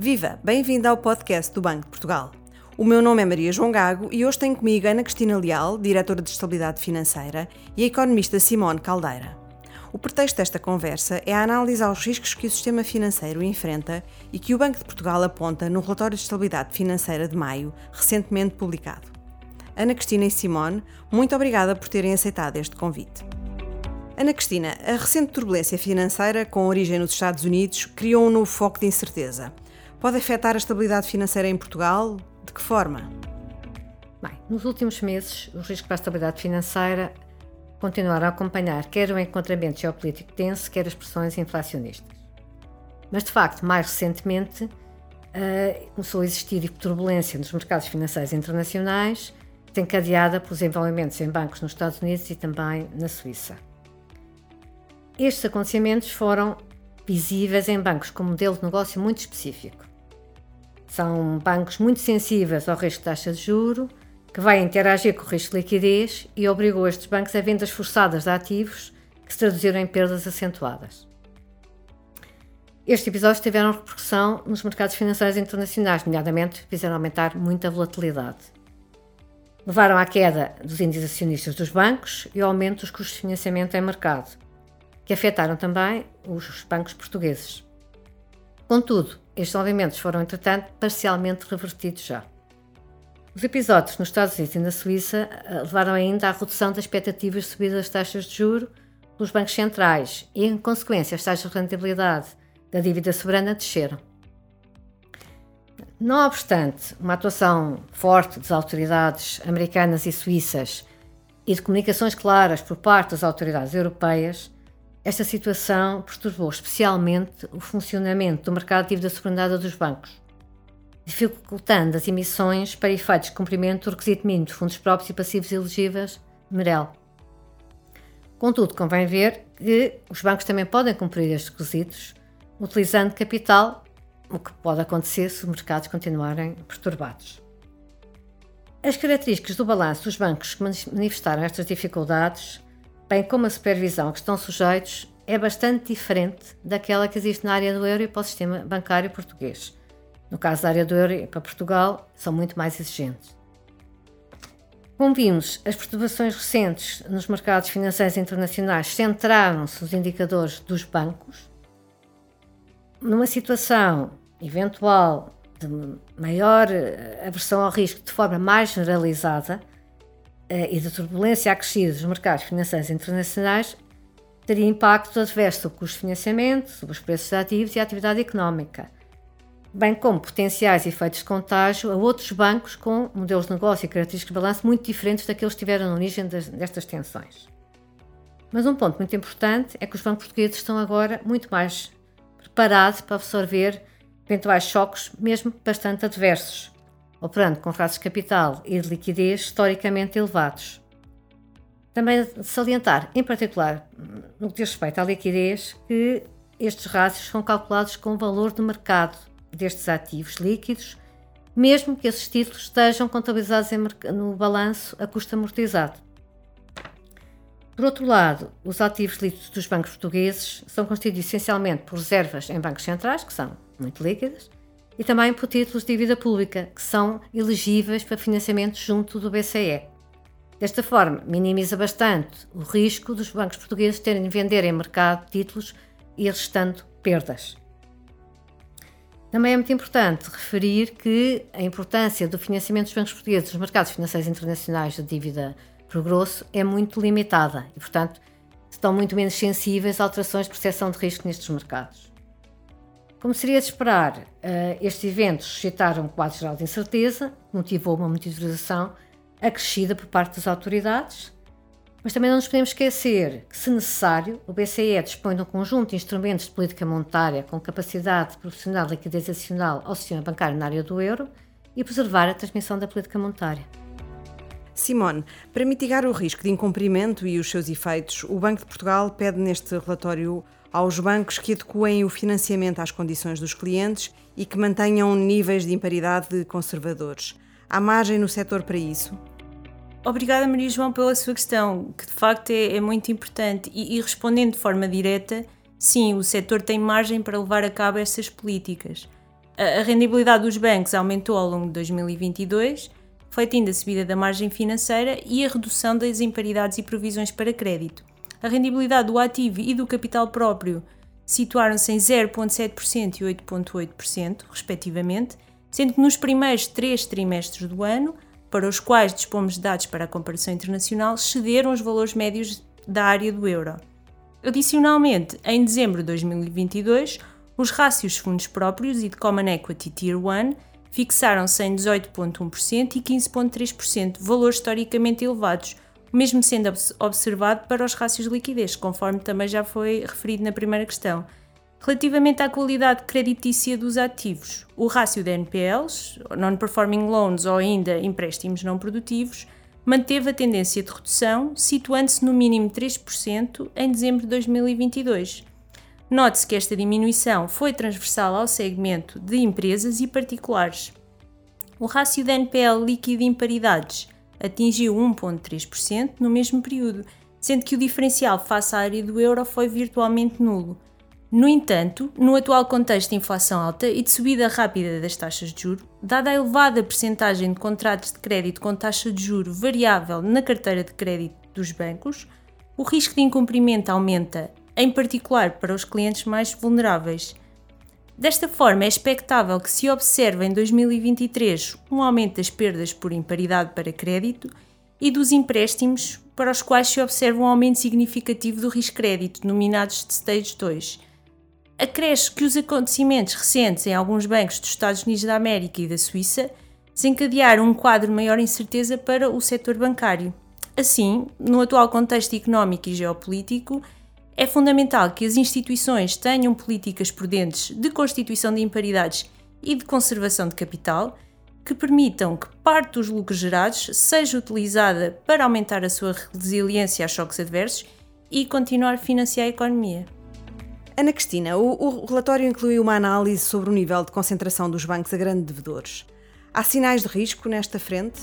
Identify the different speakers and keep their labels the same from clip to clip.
Speaker 1: Viva! Bem-vinda ao podcast do Banco de Portugal. O meu nome é Maria João Gago e hoje tenho comigo Ana Cristina Leal, diretora de Estabilidade Financeira, e a economista Simone Caldeira. O pretexto desta conversa é a análise aos riscos que o sistema financeiro enfrenta e que o Banco de Portugal aponta no relatório de estabilidade financeira de maio, recentemente publicado. Ana Cristina e Simone, muito obrigada por terem aceitado este convite. Ana Cristina, a recente turbulência financeira com origem nos Estados Unidos criou um novo foco de incerteza pode afetar a estabilidade financeira em Portugal? De que forma?
Speaker 2: Bem, nos últimos meses, os riscos para a estabilidade financeira continuaram a acompanhar quer o encontramento geopolítico tenso, quer as pressões inflacionistas. Mas, de facto, mais recentemente, uh, começou a existir turbulência nos mercados financeiros internacionais, desencadeada pelos envolvimentos em bancos nos Estados Unidos e também na Suíça. Estes acontecimentos foram visíveis em bancos com modelo de negócio muito específico. São bancos muito sensíveis ao risco de taxa de juro, que vai interagir com o risco de liquidez e obrigou estes bancos a vendas forçadas de ativos que se traduziram em perdas acentuadas. Estes episódios tiveram repercussão nos mercados financeiros internacionais, nomeadamente fizeram aumentar muito a volatilidade. Levaram à queda dos índices acionistas dos bancos e ao aumento dos custos de financiamento em mercado, que afetaram também os bancos portugueses. Contudo, estes movimentos foram, entretanto, parcialmente revertidos já. Os episódios nos Estados Unidos e na Suíça eh, levaram ainda à redução das expectativas de subida das taxas de juro pelos bancos centrais e, em consequência, as taxas de rentabilidade da dívida soberana desceram. Não obstante uma atuação forte das autoridades americanas e suíças e de comunicações claras por parte das autoridades europeias, esta situação perturbou especialmente o funcionamento do mercado de dívida subordinada dos bancos, dificultando as emissões para efeitos de cumprimento do requisito mínimo de fundos próprios e passivos elegíveis, MREL. Contudo, convém ver que os bancos também podem cumprir estes requisitos utilizando capital, o que pode acontecer se os mercados continuarem perturbados. As características do balanço dos bancos que manifestaram estas dificuldades bem como a supervisão que estão sujeitos, é bastante diferente daquela que existe na área do euro e para o sistema bancário português. No caso da área do euro e para Portugal, são muito mais exigentes. Como vimos, as perturbações recentes nos mercados financeiros internacionais centraram-se nos indicadores dos bancos. Numa situação eventual de maior eh, aversão ao risco de forma mais generalizada, e da turbulência acrescida dos mercados financeiros internacionais teria impacto adverso sobre o custo de financiamento, sobre os preços de ativos e a atividade económica, bem como potenciais efeitos de contágio a outros bancos com modelos de negócio e características de balanço muito diferentes daqueles que estiveram na origem destas tensões. Mas um ponto muito importante é que os bancos portugueses estão agora muito mais preparados para absorver eventuais choques, mesmo bastante adversos, operando com rastros de capital e de liquidez historicamente elevados. Também salientar, em particular, no que diz respeito à liquidez, que estes rácios são calculados com o valor de mercado destes ativos líquidos, mesmo que esses títulos estejam contabilizados no balanço a custo amortizado. Por outro lado, os ativos líquidos dos bancos portugueses são constituídos essencialmente por reservas em bancos centrais, que são muito líquidas, e também por títulos de dívida pública, que são elegíveis para financiamento junto do BCE. Desta forma, minimiza bastante o risco dos bancos portugueses terem de vender em mercado títulos e restando perdas. Também é muito importante referir que a importância do financiamento dos bancos portugueses nos mercados financeiros internacionais de dívida por grosso é muito limitada e, portanto, estão muito menos sensíveis a alterações de percepção de risco nestes mercados. Como seria de esperar, eh, estes eventos suscitaram um quadro geral de incerteza, motivou uma monitorização acrescida por parte das autoridades, mas também não nos podemos esquecer que, se necessário, o BCE dispõe de um conjunto de instrumentos de política monetária com capacidade de proporcionar liquidez adicional ao sistema bancário na área do euro e preservar a transmissão da política monetária.
Speaker 1: Simone, para mitigar o risco de incumprimento e os seus efeitos, o Banco de Portugal pede neste relatório aos bancos que adequem o financiamento às condições dos clientes e que mantenham níveis de imparidade conservadores. Há margem no setor para isso?
Speaker 3: Obrigada, Maria João, pela sua questão, que de facto é, é muito importante. E, e, respondendo de forma direta, sim, o setor tem margem para levar a cabo essas políticas. A rendibilidade dos bancos aumentou ao longo de 2022, refletindo a subida da margem financeira e a redução das imparidades e provisões para crédito. A rendibilidade do ativo e do capital próprio situaram-se em 0,7% e 8,8%, respectivamente, sendo que nos primeiros três trimestres do ano, para os quais dispomos de dados para a comparação internacional, excederam os valores médios da área do euro. Adicionalmente, em dezembro de 2022, os rácios fundos próprios e de Common Equity Tier 1 fixaram-se em 18,1% e 15,3%, valores historicamente elevados, mesmo sendo observado para os rácios de liquidez, conforme também já foi referido na primeira questão. Relativamente à qualidade creditícia dos ativos, o rácio de NPLs, Non-Performing Loans ou ainda empréstimos não produtivos, manteve a tendência de redução, situando-se no mínimo 3% em dezembro de 2022. Note-se que esta diminuição foi transversal ao segmento de empresas e particulares. O rácio de NPL líquido em paridades atingiu 1,3% no mesmo período, sendo que o diferencial face à área do euro foi virtualmente nulo. No entanto, no atual contexto de inflação alta e de subida rápida das taxas de juro, dada a elevada percentagem de contratos de crédito com taxa de juro variável na carteira de crédito dos bancos, o risco de incumprimento aumenta, em particular para os clientes mais vulneráveis. Desta forma, é expectável que se observe em 2023 um aumento das perdas por imparidade para crédito e dos empréstimos para os quais se observa um aumento significativo do risco crédito, nominados de Stage 2 acresce que os acontecimentos recentes em alguns bancos dos Estados Unidos da América e da Suíça desencadearam um quadro de maior incerteza para o setor bancário. Assim, no atual contexto económico e geopolítico, é fundamental que as instituições tenham políticas prudentes de constituição de imparidades e de conservação de capital que permitam que parte dos lucros gerados seja utilizada para aumentar a sua resiliência a choques adversos e continuar a financiar a economia.
Speaker 1: Ana Cristina, o, o, relatório inclui uma análise sobre o nível de concentração dos bancos a grandes devedores. Há sinais de risco nesta frente?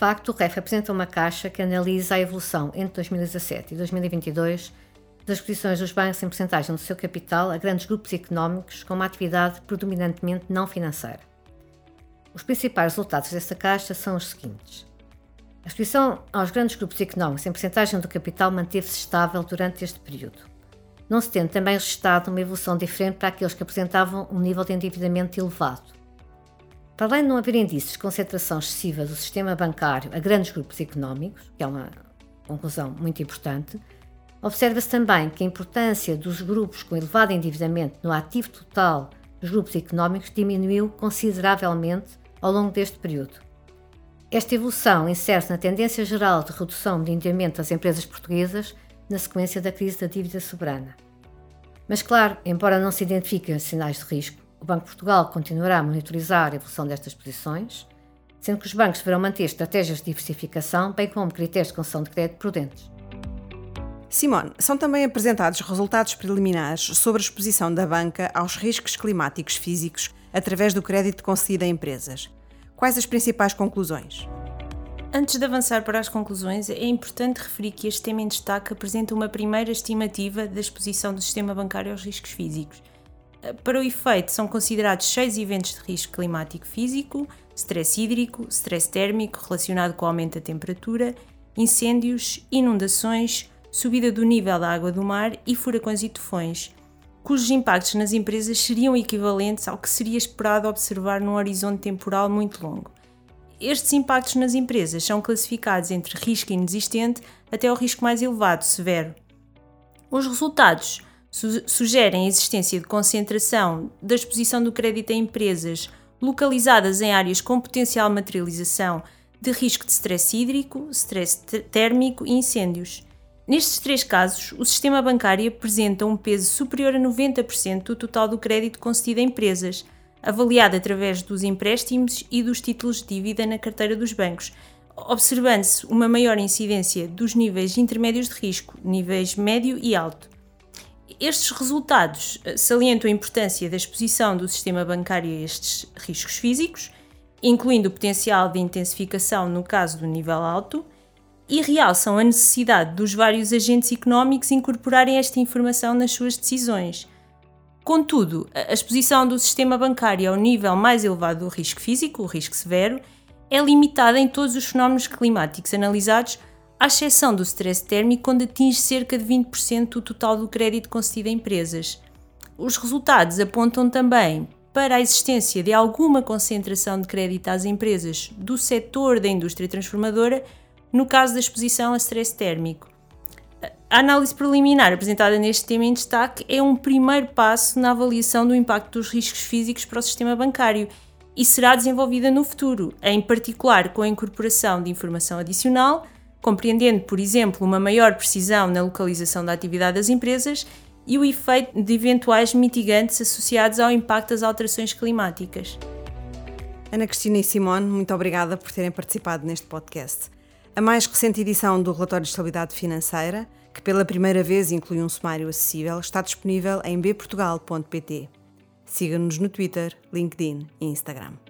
Speaker 2: Facto, o REF apresenta uma caixa que analisa a evolução entre 2017 e 2022 das posições dos bancos em porcentagem do seu capital a grandes grupos económicos com uma atividade predominantemente não financeira. Os principais resultados desta caixa são os seguintes. A exposição aos grandes grupos económicos em porcentagem do capital manteve-se estável durante este período não se tendo também registrado uma evolução diferente para aqueles que apresentavam um nível de endividamento elevado. Para além de não haver indícios de concentração excessiva do sistema bancário a grandes grupos económicos, que é uma conclusão muito importante, observa-se também que a importância dos grupos com elevado endividamento no ativo total dos grupos económicos diminuiu consideravelmente ao longo deste período. Esta evolução insere-se na tendência geral de redução de endividamento das empresas portuguesas na sequência da crise da dívida soberana. Mas, claro, embora não se identifiquem sinais de risco, o Banco de Portugal continuará a monitorizar a evolução destas posições, sendo que os bancos deverão manter estratégias de diversificação, bem como critérios de concessão de crédito prudentes.
Speaker 1: Simone, são também apresentados resultados preliminares sobre a exposição da banca aos riscos climáticos físicos através do crédito concedido a empresas. Quais as principais conclusões?
Speaker 3: Antes de avançar para as conclusões, é importante referir que este tema em destaque apresenta uma primeira estimativa da exposição do sistema bancário aos riscos físicos. Para o efeito, são considerados seis eventos de risco climático físico, stress hídrico, stress térmico relacionado com o aumento da temperatura, incêndios, inundações, subida do nível da água do mar e furacões e tufões, cujos impactos nas empresas seriam equivalentes ao que seria esperado observar num horizonte temporal muito longo. Estes impactos nas empresas são classificados entre risco inexistente até o risco mais elevado, severo. Os resultados su sugerem a existência de concentração da exposição do crédito a empresas localizadas em áreas com potencial materialização de risco de stress hídrico, stress térmico e incêndios. Nestes três casos, o sistema bancário apresenta um peso superior a 90% do total do crédito concedido a empresas avaliada através dos empréstimos e dos títulos de dívida na carteira dos bancos, observando-se uma maior incidência dos níveis intermédios de risco, níveis médio e alto. Estes resultados eh, salientam a importância da exposição do sistema bancário a estes riscos físicos, incluindo o potencial de intensificação no caso do nível alto, e realçam a necessidade dos vários agentes económicos incorporarem esta informação nas suas decisões, Contudo, a exposição do sistema bancário ao nível mais elevado do risco físico, o risco severo, é limitada em todos os fenómenos climáticos analisados, à exceção do stress térmico, quando atinge cerca de 20% do total do crédito concedido a empresas. Os resultados apontam também para a existência de alguma concentração de crédito às empresas do setor da indústria transformadora no caso da exposição a stress térmico. A análise preliminar apresentada neste tema em destaque é um primeiro passo na avaliação do impacto dos riscos físicos para o sistema bancário e será desenvolvida no futuro, em particular com a incorporação de informação adicional, compreendendo, por exemplo, uma maior precisão na localização da atividade das empresas e o efeito de eventuais mitigantes associados ao impacto das alterações climáticas.
Speaker 1: Ana Cristina e Simone, muito obrigada por terem participado neste podcast. A mais recente edição do Relatório de Estabilidade Financeira, que pela primeira vez inclui um sumário acessível, está disponível em bportugal.pt. Siga-nos no Twitter, LinkedIn e Instagram.